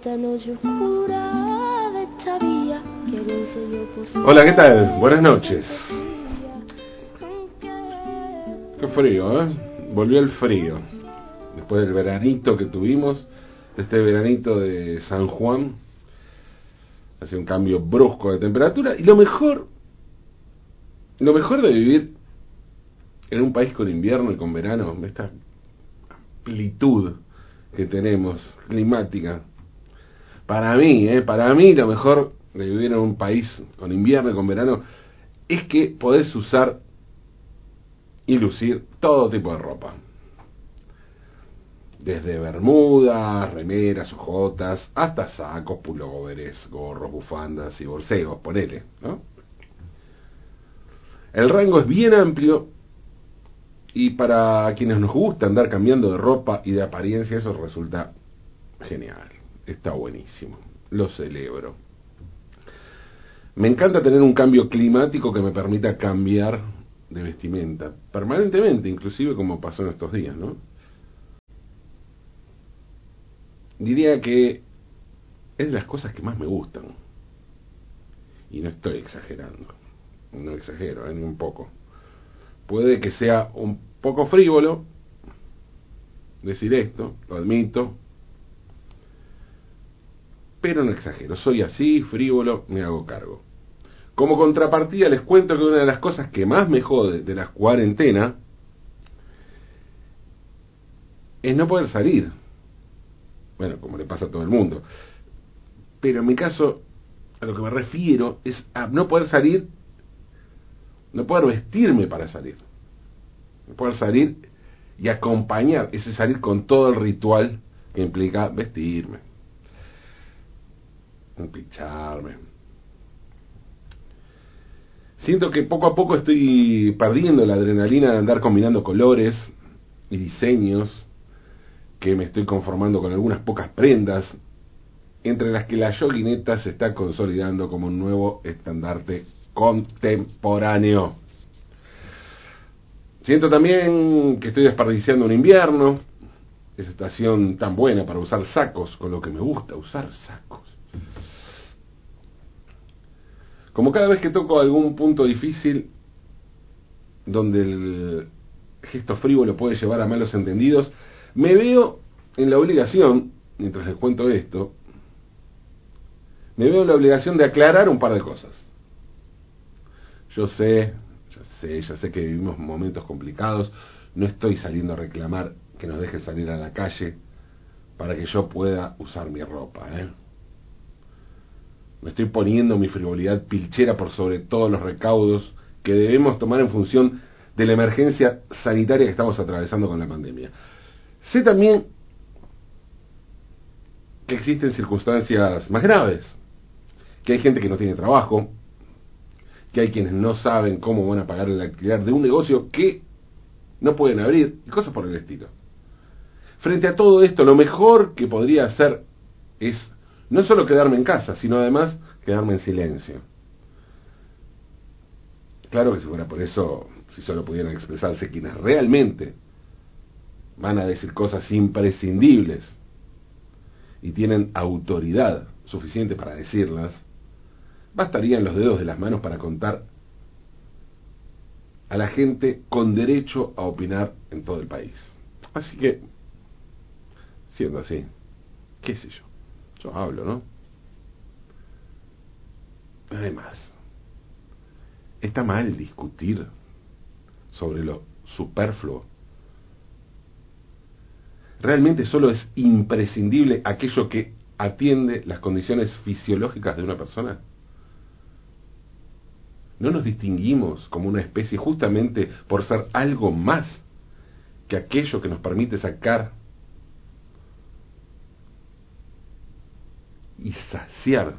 esta noche oscura de que Hola, ¿qué tal? Buenas noches. Qué frío, ¿eh? Volvió el frío. Después del veranito que tuvimos, este veranito de San Juan, hace un cambio brusco de temperatura. Y lo mejor, lo mejor de vivir en un país con invierno y con verano, esta amplitud que tenemos climática, para mí, ¿eh? para mí lo mejor de vivir en un país con invierno y con verano es que podés usar y lucir todo tipo de ropa. Desde bermudas, remeras, ojotas, hasta sacos, pulóveres, gorros, bufandas y bolseos, ponele, ¿no? El rango es bien amplio y para quienes nos gusta andar cambiando de ropa y de apariencia eso resulta genial, está buenísimo, lo celebro. Me encanta tener un cambio climático que me permita cambiar de vestimenta permanentemente, inclusive como pasó en estos días, ¿no? Diría que es de las cosas que más me gustan. Y no estoy exagerando. No exagero, ¿eh? ni un poco. Puede que sea un poco frívolo decir esto, lo admito, pero no exagero. Soy así, frívolo, me hago cargo. Como contrapartida les cuento que una de las cosas que más me jode de la cuarentena es no poder salir. Bueno, como le pasa a todo el mundo. Pero en mi caso, a lo que me refiero es a no poder salir, no poder vestirme para salir. No poder salir y acompañar ese salir con todo el ritual que implica vestirme, pincharme. Siento que poco a poco estoy perdiendo la adrenalina de andar combinando colores y diseños, que me estoy conformando con algunas pocas prendas, entre las que la yoguineta se está consolidando como un nuevo estandarte contemporáneo. Siento también que estoy desperdiciando un invierno, esa estación tan buena para usar sacos, con lo que me gusta usar sacos. Como cada vez que toco algún punto difícil donde el gesto frívolo puede llevar a malos entendidos, me veo en la obligación, mientras les cuento esto, me veo en la obligación de aclarar un par de cosas. Yo sé, ya sé, ya sé que vivimos momentos complicados, no estoy saliendo a reclamar que nos deje salir a la calle para que yo pueda usar mi ropa, ¿eh? Me estoy poniendo mi frivolidad pilchera por sobre todos los recaudos que debemos tomar en función de la emergencia sanitaria que estamos atravesando con la pandemia. Sé también que existen circunstancias más graves, que hay gente que no tiene trabajo, que hay quienes no saben cómo van a pagar el alquiler de un negocio que no pueden abrir, y cosas por el estilo. Frente a todo esto, lo mejor que podría hacer es no solo quedarme en casa, sino además quedarme en silencio. Claro que si fuera por eso, si solo pudieran expresarse quienes realmente van a decir cosas imprescindibles y tienen autoridad suficiente para decirlas, bastarían los dedos de las manos para contar a la gente con derecho a opinar en todo el país. Así que, siendo así, qué sé yo. Yo hablo, ¿no? Además, está mal discutir sobre lo superfluo. Realmente solo es imprescindible aquello que atiende las condiciones fisiológicas de una persona. No nos distinguimos como una especie justamente por ser algo más que aquello que nos permite sacar y saciar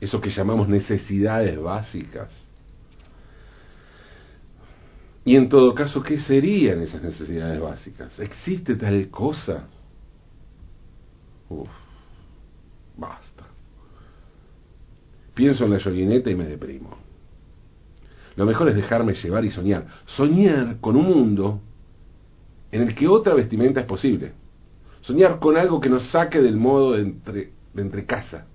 eso que llamamos necesidades básicas. Y en todo caso, ¿qué serían esas necesidades básicas? ¿Existe tal cosa? Uf, basta. Pienso en la yoguineta y me deprimo. Lo mejor es dejarme llevar y soñar. Soñar con un mundo en el que otra vestimenta es posible. Soñar con algo que nos saque del modo de entre, de entre casa,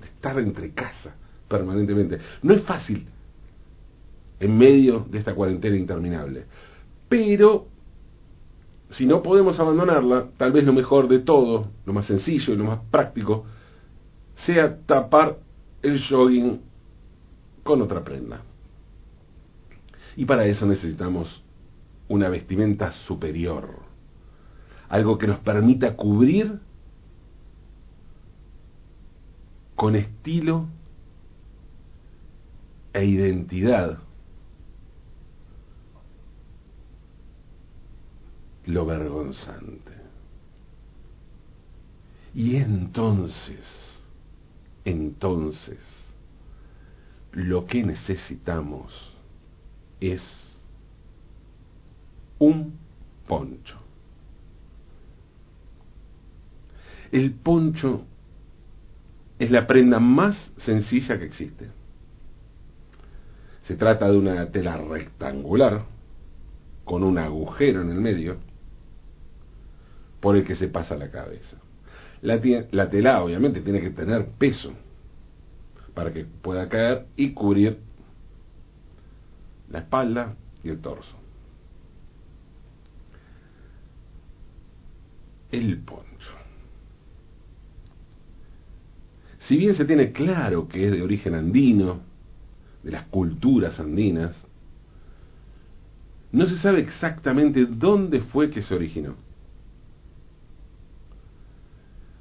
de estar entre casa, permanentemente. No es fácil en medio de esta cuarentena interminable. Pero si no podemos abandonarla, tal vez lo mejor de todo, lo más sencillo y lo más práctico, sea tapar el jogging con otra prenda. Y para eso necesitamos una vestimenta superior, algo que nos permita cubrir con estilo e identidad lo vergonzante. Y entonces, entonces, lo que necesitamos es un poncho. El poncho es la prenda más sencilla que existe. Se trata de una tela rectangular con un agujero en el medio por el que se pasa la cabeza. La, la tela obviamente tiene que tener peso para que pueda caer y cubrir la espalda y el torso. El poncho. Si bien se tiene claro que es de origen andino, de las culturas andinas, no se sabe exactamente dónde fue que se originó.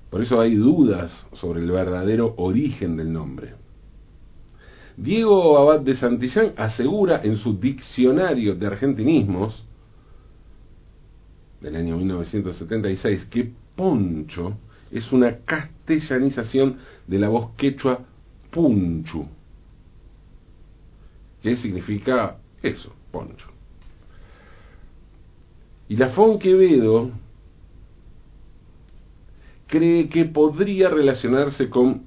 Por eso hay dudas sobre el verdadero origen del nombre. Diego Abad de Santillán asegura en su Diccionario de Argentinismos del año 1976 que poncho es una castellanización de la voz quechua punchu, que significa eso, poncho. Y la Quevedo cree que podría relacionarse con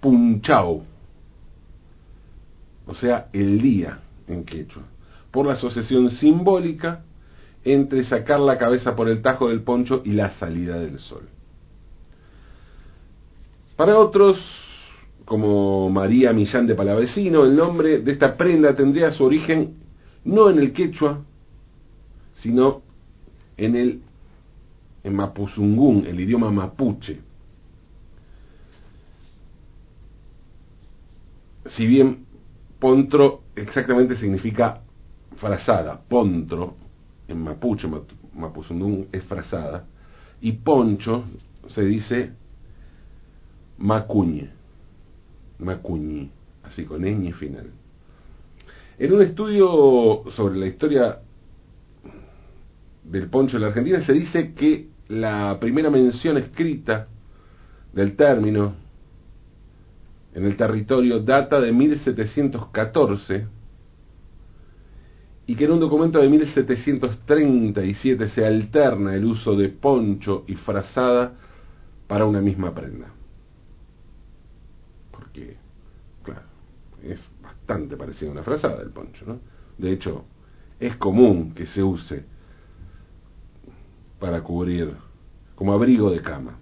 punchao, o sea, el día en quechua, por la asociación simbólica entre sacar la cabeza por el tajo del poncho y la salida del sol. Para otros, como María Millán de Palavecino, el nombre de esta prenda tendría su origen no en el quechua, sino en el en Mapuzungún, el idioma mapuche. Si bien pontro exactamente significa frazada, pontro en mapuche, Mapuzungún es frazada, y poncho se dice macuñe, macuñi, así con ñ final. En un estudio sobre la historia del poncho en la Argentina se dice que la primera mención escrita del término en el territorio data de 1714 y que en un documento de 1737 se alterna el uso de poncho y frazada para una misma prenda. Porque, claro, es bastante parecida a una frazada el poncho, ¿no? De hecho, es común que se use para cubrir, como abrigo de cama.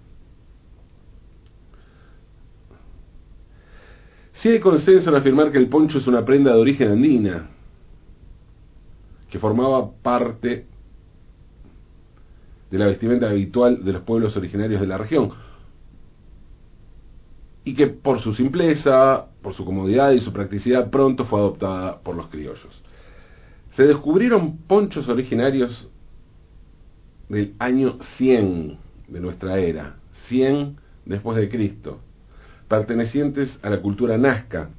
Si hay consenso en afirmar que el poncho es una prenda de origen andina, que formaba parte de la vestimenta habitual de los pueblos originarios de la región, y que por su simpleza, por su comodidad y su practicidad pronto fue adoptada por los criollos. Se descubrieron ponchos originarios del año 100 de nuestra era, 100 después de Cristo, pertenecientes a la cultura nazca,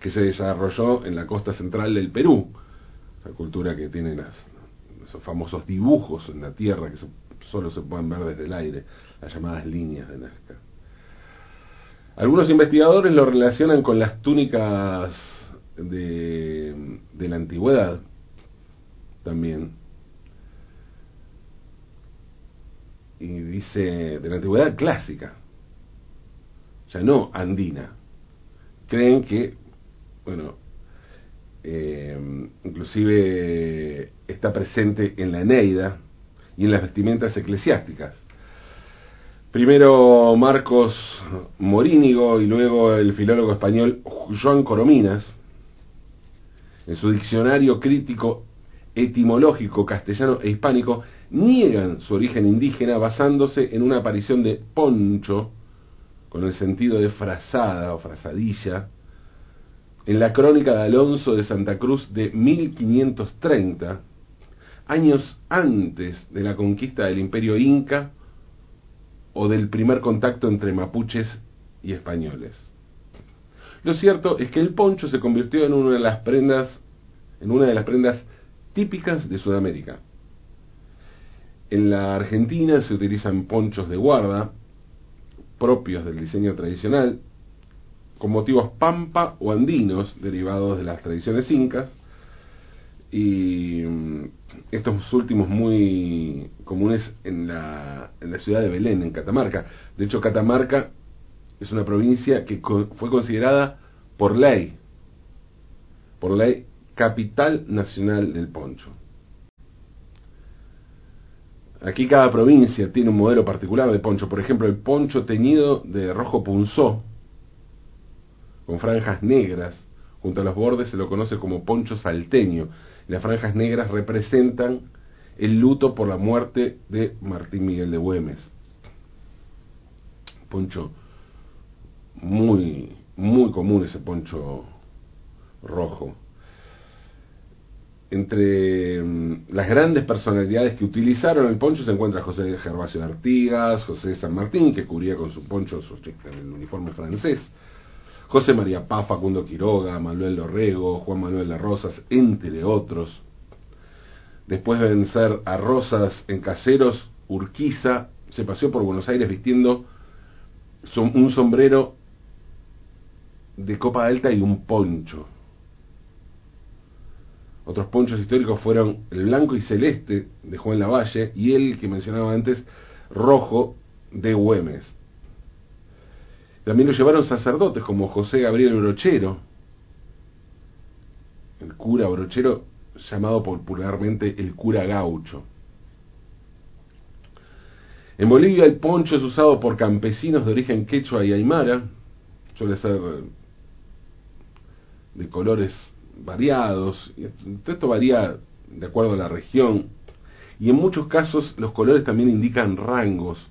que se desarrolló en la costa central del Perú, esa cultura que tiene las, esos famosos dibujos en la tierra que solo se pueden ver desde el aire, las llamadas líneas de Nazca. Algunos investigadores lo relacionan con las túnicas de, de la antigüedad también, y dice de la antigüedad clásica, sea, no andina. Creen que, bueno, eh, inclusive está presente en la Eneida y en las vestimentas eclesiásticas. Primero Marcos Morínigo y luego el filólogo español Joan Corominas, en su diccionario crítico etimológico castellano e hispánico, niegan su origen indígena basándose en una aparición de poncho, con el sentido de frazada o frazadilla, en la crónica de Alonso de Santa Cruz de 1530, años antes de la conquista del imperio inca o del primer contacto entre mapuches y españoles. Lo cierto es que el poncho se convirtió en una de las prendas, en una de las prendas típicas de Sudamérica. En la Argentina se utilizan ponchos de guarda, propios del diseño tradicional, con motivos pampa o andinos derivados de las tradiciones incas, y mm, estos últimos muy comunes en la, en la ciudad de Belén, en Catamarca. De hecho, Catamarca es una provincia que fue considerada por ley, por ley, capital nacional del poncho. Aquí cada provincia tiene un modelo particular de poncho. Por ejemplo, el poncho teñido de rojo punzó, con franjas negras, junto a los bordes se lo conoce como poncho salteño. Las franjas negras representan el luto por la muerte de Martín Miguel de Güemes. Poncho muy, muy común ese poncho rojo. Entre mm, las grandes personalidades que utilizaron el poncho se encuentra José Gervasio Artigas, José San Martín, que cubría con su poncho el uniforme francés, José María Paz, Facundo Quiroga, Manuel Lorrego, Juan Manuel de Rosas, entre otros. Después de vencer a Rosas en Caseros, Urquiza se paseó por Buenos Aires vistiendo un sombrero de copa alta y un poncho. Otros ponchos históricos fueron el blanco y celeste de Juan Lavalle y el que mencionaba antes, rojo de Güemes. También lo llevaron sacerdotes como José Gabriel Brochero, el cura Brochero llamado popularmente el cura gaucho. En Bolivia el poncho es usado por campesinos de origen quechua y aymara, suele ser de colores variados, y esto varía de acuerdo a la región, y en muchos casos los colores también indican rangos,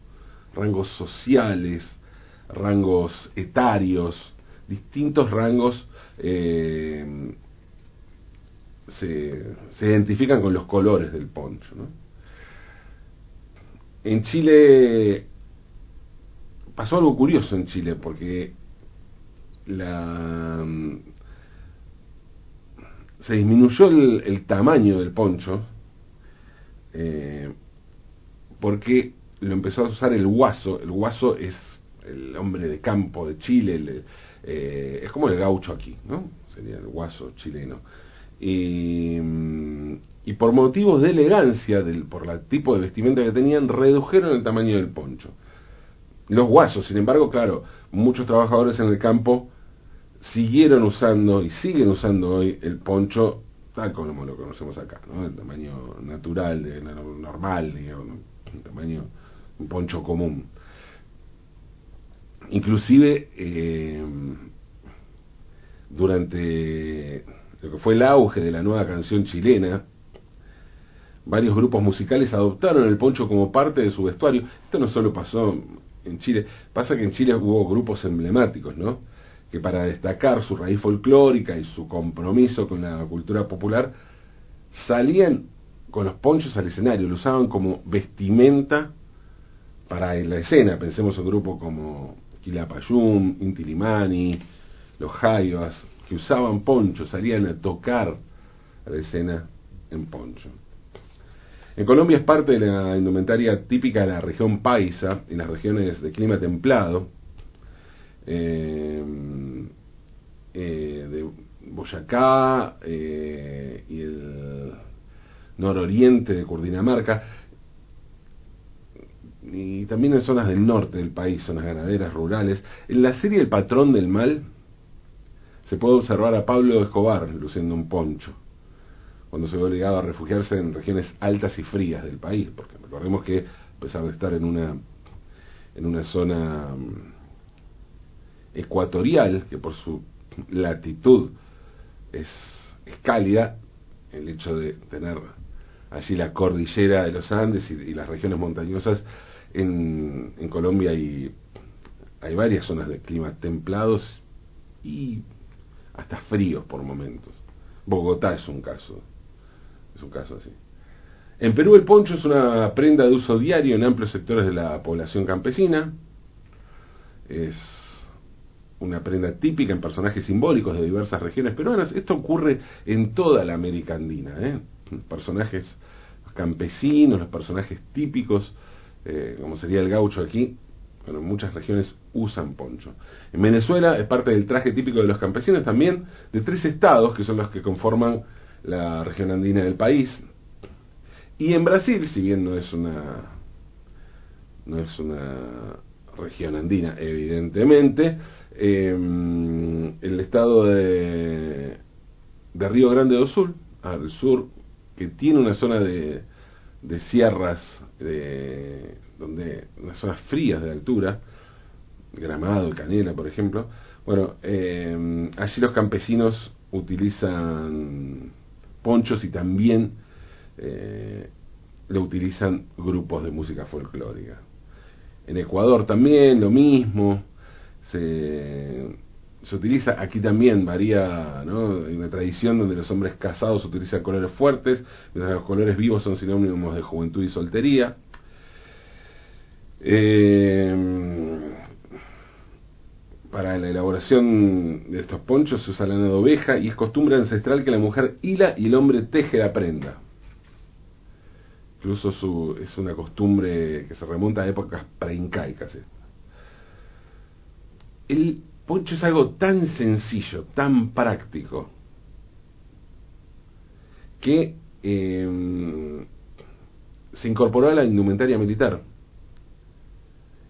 rangos sociales, rangos etarios, distintos rangos eh, se, se, identifican con los colores del poncho. En Chile pasó algo curioso en Chile porque la se disminuyó el, tamaño del poncho eh, porque lo empezó a usar el guaso. El guaso es el hombre de campo de Chile, eh, es como el gaucho aquí, ¿no? Sería el guaso chileno. Y, y por motivos de elegancia, del, por el tipo de vestimenta que tenían, redujeron el tamaño del poncho. Los guasos, sin embargo, claro, muchos trabajadores en el campo siguieron usando y siguen usando hoy el poncho tal como lo conocemos acá, ¿no? El tamaño natural, de, normal, digamos, el tamaño, un poncho común. Inclusive, eh, durante lo que fue el auge de la nueva canción chilena, varios grupos musicales adoptaron el poncho como parte de su vestuario. Esto no solo pasó en Chile, pasa que en Chile hubo grupos emblemáticos, ¿no? Que para destacar su raíz folclórica y su compromiso con la cultura popular, salían con los ponchos al escenario, lo usaban como vestimenta para la escena. Pensemos en grupos como Quilapayún, Intilimani, los Jaivas, que usaban poncho, salían a tocar la escena en poncho. En Colombia es parte de la indumentaria típica de la región paisa, en las regiones de clima templado, eh, eh, de Boyacá eh, y el nororiente de Curdinamarca, y también en zonas del norte del país, zonas ganaderas, rurales. En la serie El patrón del mal se puede observar a Pablo Escobar luciendo un poncho, cuando se ve obligado a refugiarse en regiones altas y frías del país, porque recordemos que a pesar de estar en una en una zona mm, ecuatorial, que por su latitud es, es cálida, el hecho de tener allí la cordillera de los Andes y, las regiones montañosas, en, Colombia hay, hay varias zonas de clima templados y hasta fríos por momentos. Bogotá es un caso, es un caso así. En Perú el poncho es una prenda de uso diario en amplios sectores de la población campesina. Es una prenda típica en personajes simbólicos de diversas regiones peruanas. Esto ocurre en toda la América Andina. ¿eh? Personajes campesinos, los personajes típicos, eh, como sería el gaucho aquí, bueno, en muchas regiones usan poncho. En Venezuela es parte del traje típico de los campesinos también de tres estados que son los que conforman la región andina del país. Y en Brasil, si bien no es una no es una región andina, evidentemente, em, el estado de, de Río Grande do Sul, al sur, que tiene una zona de, de sierras, de, donde unas zonas frías de altura, Gramado, Canela, por ejemplo. Bueno, eh, allí los campesinos utilizan ponchos y también eh, lo utilizan grupos de música folclórica. En Ecuador también lo mismo. Se, se utiliza, aquí también varía, ¿no? Hay una tradición donde los hombres casados utilizan colores fuertes, mientras los colores vivos son sinónimos de juventud y soltería. Eh, para la elaboración de estos ponchos se usa lana de oveja y es costumbre ancestral que la mujer hila y el hombre teje la prenda. Incluso su, es una costumbre que se remonta a épocas preincaicas. El poncho es algo tan sencillo, tan práctico, que eh, se incorporó a la indumentaria militar.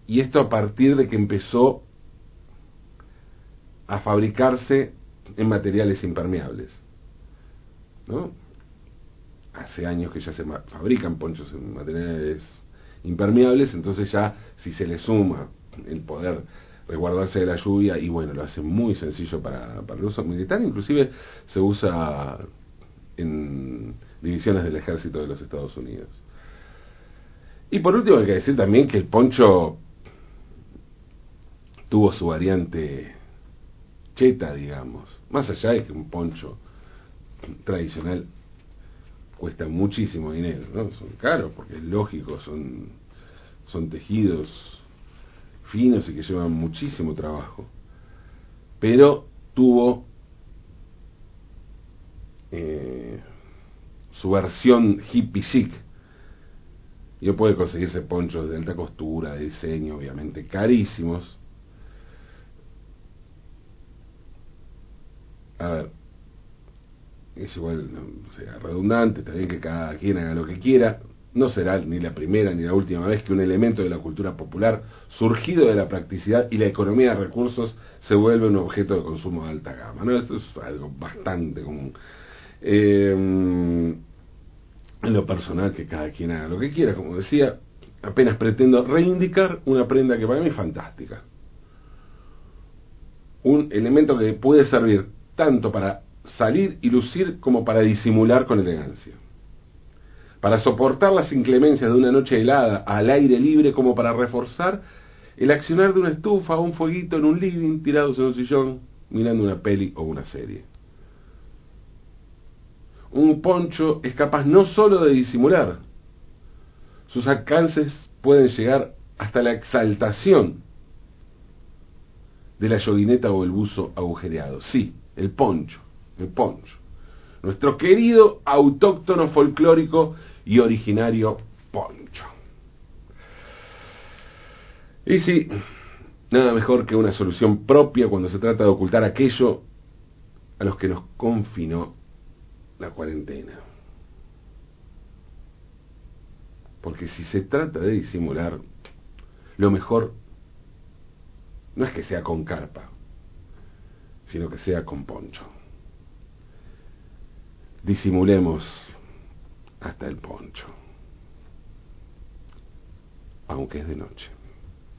Y esto a partir de que empezó a fabricarse en materiales impermeables. ¿no? Hace años que ya se fabrican ponchos en materiales impermeables, entonces ya si se le suma el poder resguardarse de la lluvia y bueno, lo hace muy sencillo para, para el uso militar, inclusive se usa en divisiones del ejército de los Estados Unidos. Y por último hay que decir también que el poncho tuvo su variante cheta, digamos. Más allá de que un poncho tradicional cuesta muchísimo dinero, ¿no? Son caros porque es lógico, son, son tejidos finos y que llevan muchísimo trabajo. Pero tuvo eh, su versión hippie chic. Yo puedo conseguirse ponchos de alta costura, de diseño, obviamente carísimos, a ver, es igual, no, sea redundante, está bien que cada quien haga lo que quiera, no será ni la primera ni la última vez que un elemento de la cultura popular, surgido de la practicidad y la economía de recursos, se vuelve un objeto de consumo de alta gama. ¿no? Esto es algo bastante común. Eh, en lo personal, que cada quien haga lo que quiera, como decía, apenas pretendo reivindicar una prenda que para mí es fantástica. Un elemento que puede servir tanto para salir y lucir como para disimular con elegancia. Para soportar las inclemencias de una noche helada al aire libre como para reforzar el accionar de una estufa o un fueguito en un living tirados en un sillón mirando una peli o una serie. Un poncho es capaz no sólo de disimular, sus alcances pueden llegar hasta la exaltación de la yoguineta o el buzo agujereado. Sí, el poncho, el poncho. Nuestro querido autóctono folclórico y originario poncho. Y sí, nada mejor que una solución propia cuando se trata de ocultar aquello a los que nos confinó la cuarentena. Porque si se trata de disimular, lo mejor no es que sea con carpa, sino que sea con poncho. Disimulemos hasta el poncho, aunque es de noche.